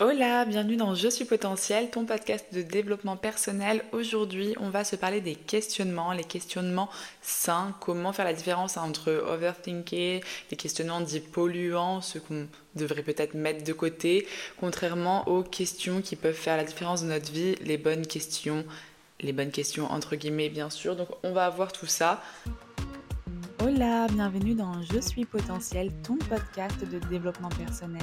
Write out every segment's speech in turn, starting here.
Hola, bienvenue dans Je suis potentiel, ton podcast de développement personnel. Aujourd'hui, on va se parler des questionnements, les questionnements sains, comment faire la différence entre overthinking, les questionnements dits polluants, ceux qu'on devrait peut-être mettre de côté, contrairement aux questions qui peuvent faire la différence de notre vie, les bonnes questions, les bonnes questions entre guillemets bien sûr. Donc on va voir tout ça. Hola, bienvenue dans Je suis potentiel, ton podcast de développement personnel.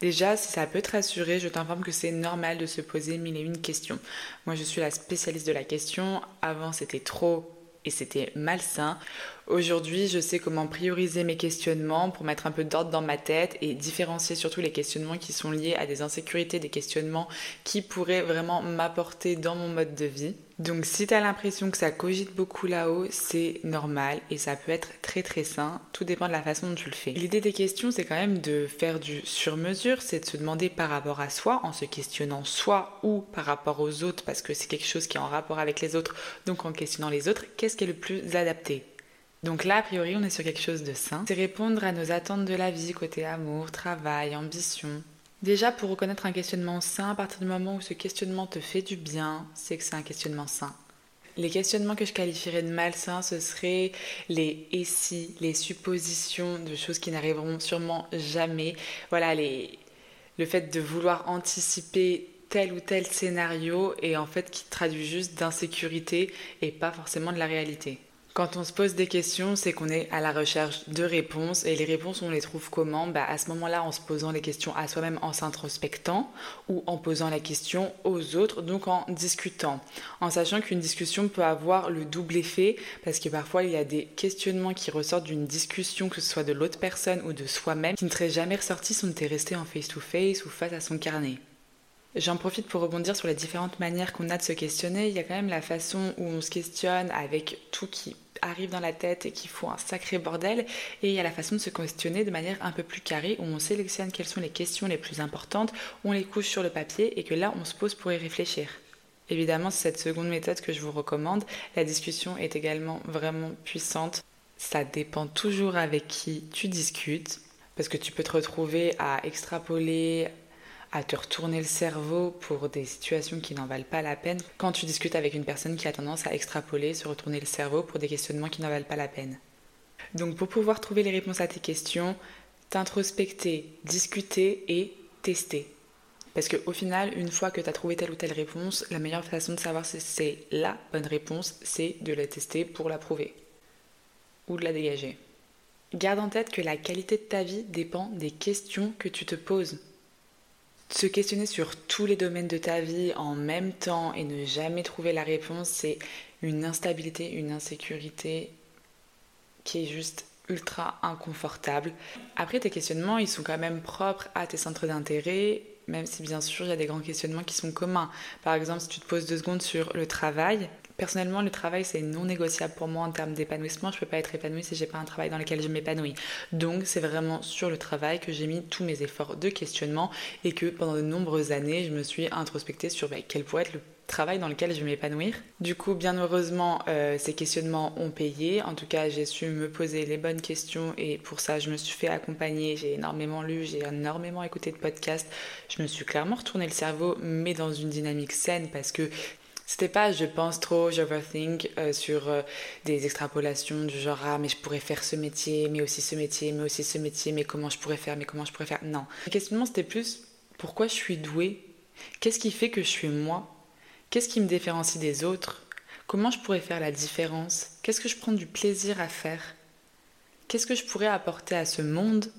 Déjà, si ça peut te rassurer, je t'informe que c'est normal de se poser mille et une questions. Moi, je suis la spécialiste de la question. Avant, c'était trop et c'était malsain. Aujourd'hui, je sais comment prioriser mes questionnements pour mettre un peu d'ordre dans ma tête et différencier surtout les questionnements qui sont liés à des insécurités, des questionnements qui pourraient vraiment m'apporter dans mon mode de vie. Donc si tu l'impression que ça cogite beaucoup là-haut, c'est normal et ça peut être très très sain, tout dépend de la façon dont tu le fais. L'idée des questions, c'est quand même de faire du sur-mesure, c'est de se demander par rapport à soi, en se questionnant soi ou par rapport aux autres, parce que c'est quelque chose qui est en rapport avec les autres, donc en questionnant les autres, qu'est-ce qui est le plus adapté? Donc là, a priori, on est sur quelque chose de sain. C'est répondre à nos attentes de la vie côté amour, travail, ambition. Déjà, pour reconnaître un questionnement sain, à partir du moment où ce questionnement te fait du bien, c'est que c'est un questionnement sain. Les questionnements que je qualifierais de malsains, ce seraient les et les suppositions de choses qui n'arriveront sûrement jamais. Voilà, les... le fait de vouloir anticiper tel ou tel scénario et en fait qui traduit juste d'insécurité et pas forcément de la réalité. Quand on se pose des questions, c'est qu'on est à la recherche de réponses. Et les réponses, on les trouve comment? Bah, À ce moment-là, en se posant les questions à soi-même, en s'introspectant, ou en posant la question aux autres, donc en discutant. En sachant qu'une discussion peut avoir le double effet, parce que parfois, il y a des questionnements qui ressortent d'une discussion, que ce soit de l'autre personne ou de soi-même, qui ne seraient jamais ressortis si on était resté en face-to-face ou face à son carnet. J'en profite pour rebondir sur les différentes manières qu'on a de se questionner. Il y a quand même la façon où on se questionne avec tout qui arrive dans la tête et qui font un sacré bordel. Et il y a la façon de se questionner de manière un peu plus carrée où on sélectionne quelles sont les questions les plus importantes, on les couche sur le papier et que là on se pose pour y réfléchir. Évidemment, c'est cette seconde méthode que je vous recommande. La discussion est également vraiment puissante. Ça dépend toujours avec qui tu discutes parce que tu peux te retrouver à extrapoler à te retourner le cerveau pour des situations qui n'en valent pas la peine quand tu discutes avec une personne qui a tendance à extrapoler, se retourner le cerveau pour des questionnements qui n'en valent pas la peine. Donc pour pouvoir trouver les réponses à tes questions, t'introspecter, discuter et tester. Parce qu'au final, une fois que tu as trouvé telle ou telle réponse, la meilleure façon de savoir si c'est la bonne réponse, c'est de la tester pour la prouver. Ou de la dégager. Garde en tête que la qualité de ta vie dépend des questions que tu te poses. Se questionner sur tous les domaines de ta vie en même temps et ne jamais trouver la réponse, c'est une instabilité, une insécurité qui est juste ultra inconfortable. Après, tes questionnements, ils sont quand même propres à tes centres d'intérêt, même si bien sûr, il y a des grands questionnements qui sont communs. Par exemple, si tu te poses deux secondes sur le travail, Personnellement, le travail, c'est non négociable pour moi en termes d'épanouissement. Je peux pas être épanouie si j'ai pas un travail dans lequel je m'épanouis. Donc, c'est vraiment sur le travail que j'ai mis tous mes efforts de questionnement et que pendant de nombreuses années, je me suis introspectée sur bah, quel pourrait être le travail dans lequel je vais m'épanouir. Du coup, bien heureusement, euh, ces questionnements ont payé. En tout cas, j'ai su me poser les bonnes questions et pour ça, je me suis fait accompagner. J'ai énormément lu, j'ai énormément écouté de podcasts. Je me suis clairement retourné le cerveau, mais dans une dynamique saine parce que c'était pas je pense trop, j'overthink euh, sur euh, des extrapolations du genre ah mais je pourrais faire ce métier, mais aussi ce métier, mais aussi ce métier, mais comment je pourrais faire, mais comment je pourrais faire? Non. Le questionnement c'était plus pourquoi je suis douée? Qu'est-ce qui fait que je suis moi? Qu'est-ce qui me différencie des autres? Comment je pourrais faire la différence? Qu'est-ce que je prends du plaisir à faire? Qu'est-ce que je pourrais apporter à ce monde?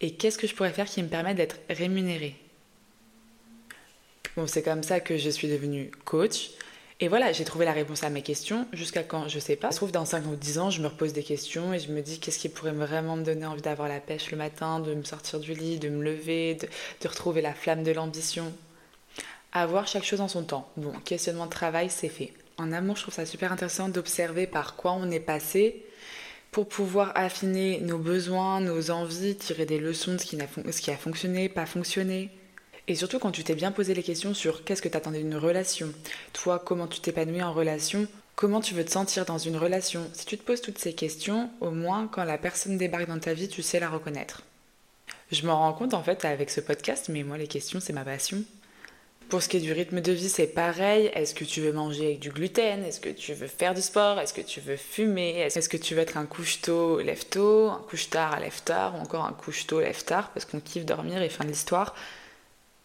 Et qu'est-ce que je pourrais faire qui me permet d'être rémunérée? Bon, c'est comme ça que je suis devenue coach. Et voilà, j'ai trouvé la réponse à mes questions jusqu'à quand, je sais pas. Je trouve dans 5 ou 10 ans, je me repose des questions et je me dis qu'est-ce qui pourrait vraiment me donner envie d'avoir la pêche le matin, de me sortir du lit, de me lever, de, retrouver la flamme de l'ambition. Avoir chaque chose en son temps. Bon, questionnement de travail, c'est fait. En amour, je trouve ça super intéressant d'observer par quoi on est passé pour pouvoir affiner nos besoins, nos envies, tirer des leçons de ce qui a fonctionné, pas fonctionné. Et surtout quand tu t'es bien posé les questions sur qu'est-ce que tu attendais d'une relation, toi comment tu t'épanouis en relation, comment tu veux te sentir dans une relation. Si tu te poses toutes ces questions, au moins quand la personne débarque dans ta vie, tu sais la reconnaître. Je m'en rends compte en fait avec ce podcast, mais moi les questions c'est ma passion. Pour ce qui est du rythme de vie, c'est pareil. Est-ce que tu veux manger avec du gluten? Est-ce que tu veux faire du sport? Est-ce que tu veux fumer? Est-ce que tu veux être un couche-tôt, lève-tôt, un couche-tard, lève-tard, ou encore un couche-tôt, lève-tard, parce qu'on kiffe dormir et fin de l'histoire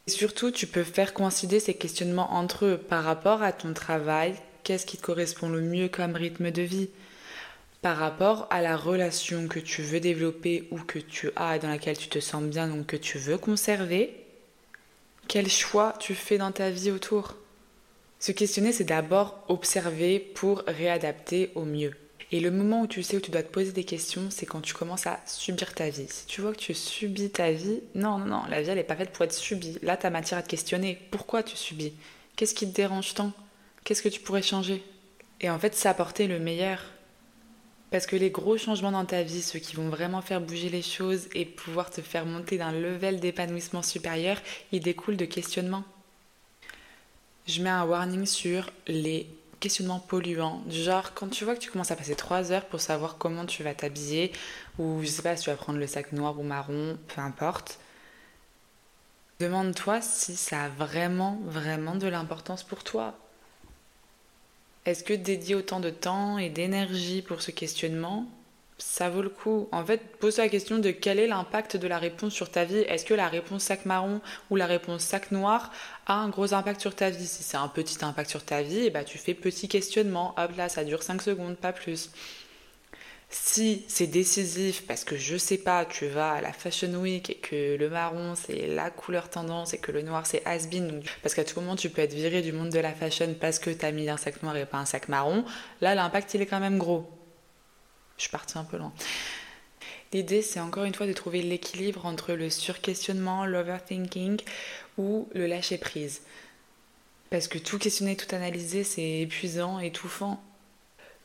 surtout, tu peux faire coïncider ces questionnements entre eux par rapport à ton travail, qu'est-ce qui te correspond le mieux comme rythme de vie? Par rapport à la relation que tu veux développer ou que tu as dans laquelle tu te sens bien, donc que tu veux conserver, quel choix tu fais dans ta vie autour? Se questionner, c'est d'abord observer pour réadapter au mieux. Et le moment où tu sais où tu dois te poser des questions, c'est quand tu commences à subir ta vie. Si tu vois que tu subis ta vie, non, non, non, la vie, elle n'est pas faite pour être subie. Là, tu as matière à te questionner. Pourquoi tu subis? Qu'est-ce qui te dérange tant? Qu'est-ce que tu pourrais changer? Et en fait, s'apporter le meilleur. Parce que les gros changements dans ta vie, ceux qui vont vraiment faire bouger les choses et pouvoir te faire monter d'un level d'épanouissement supérieur, ils découlent de questionnements. Je mets un warning sur les questionnement polluant. Genre, quand tu vois que tu commences à passer 3 heures pour savoir comment tu vas t'habiller, ou je sais pas si tu vas prendre le sac noir ou marron, peu importe, demande-toi si ça a vraiment, vraiment de l'importance pour toi. Est-ce que dédier autant de temps et d'énergie pour ce questionnement, ça vaut le coup. En fait, pose la question de quel est l'impact de la réponse sur ta vie. Est-ce que la réponse sac marron ou la réponse sac noir a un gros impact sur ta vie? Si c'est un petit impact sur ta vie, bah, tu fais petit questionnement. Hop là, ça dure 5 secondes, pas plus. Si c'est décisif parce que je sais pas, tu vas à la Fashion Week et que le marron c'est la couleur tendance et que le noir c'est has-been, parce qu'à tout moment tu peux être viré du monde de la fashion parce que tu as mis un sac noir et pas un sac marron, là l'impact il est quand même gros. Je suis partie un peu loin. L'idée, c'est encore une fois de trouver l'équilibre entre le surquestionnement, l'overthinking ou le lâcher prise. Parce que tout questionner, tout analyser, c'est épuisant, étouffant.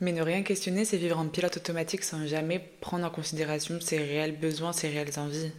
Mais ne rien questionner, c'est vivre en pilote automatique sans jamais prendre en considération ses réels besoins, ses réelles envies.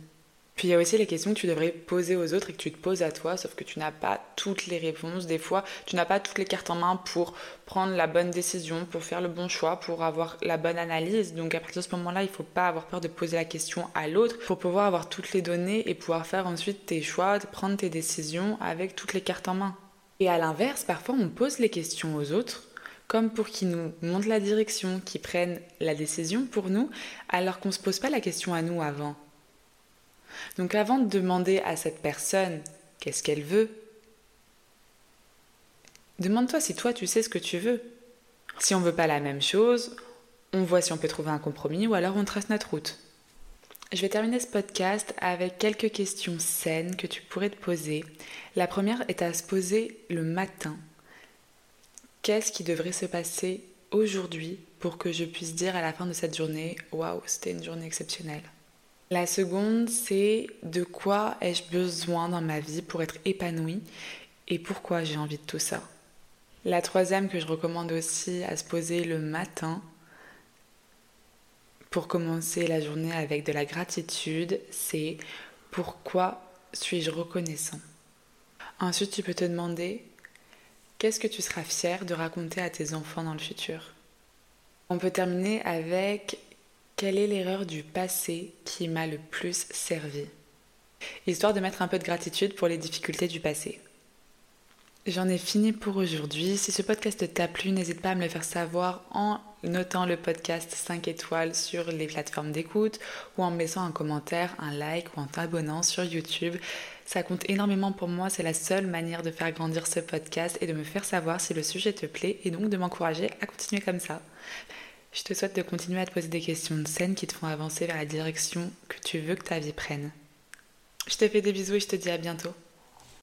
Puis il y a aussi les questions que tu devrais poser aux autres et que tu te poses à toi, sauf que tu n'as pas toutes les réponses. Des fois, tu n'as pas toutes les cartes en main pour prendre la bonne décision, pour faire le bon choix, pour avoir la bonne analyse. Donc à partir de ce moment-là, il ne faut pas avoir peur de poser la question à l'autre pour pouvoir avoir toutes les données et pouvoir faire ensuite tes choix, prendre tes décisions avec toutes les cartes en main. Et à l'inverse, parfois on pose les questions aux autres comme pour qu'ils nous montrent la direction, qu'ils prennent la décision pour nous, alors qu'on ne se pose pas la question à nous avant. Donc avant de demander à cette personne qu'est-ce qu'elle veut, demande-toi si toi tu sais ce que tu veux. Si on veut pas la même chose, on voit si on peut trouver un compromis ou alors on trace notre route. Je vais terminer ce podcast avec quelques questions saines que tu pourrais te poser. La première est à se poser le matin. Qu'est-ce qui devrait se passer aujourd'hui pour que je puisse dire à la fin de cette journée, waouh, c'était une journée exceptionnelle la seconde, c'est de quoi ai-je besoin dans ma vie pour être épanouie et pourquoi j'ai envie de tout ça? La troisième que je recommande aussi à se poser le matin pour commencer la journée avec de la gratitude, c'est pourquoi suis-je reconnaissant? Ensuite, tu peux te demander qu'est-ce que tu seras fier de raconter à tes enfants dans le futur? On peut terminer avec quelle est l'erreur du passé qui m'a le plus servi? Histoire de mettre un peu de gratitude pour les difficultés du passé. J'en ai fini pour aujourd'hui. Si ce podcast t'a plu, n'hésite pas à me le faire savoir en notant le podcast 5 étoiles sur les plateformes d'écoute ou en me laissant un commentaire, un like ou en t'abonnant sur YouTube. Ça compte énormément pour moi, c'est la seule manière de faire grandir ce podcast et de me faire savoir si le sujet te plaît et donc de m'encourager à continuer comme ça. Je te souhaite de continuer à te poser des questions de scène qui te font avancer vers la direction que tu veux que ta vie prenne. Je te fais des bisous et je te dis à bientôt.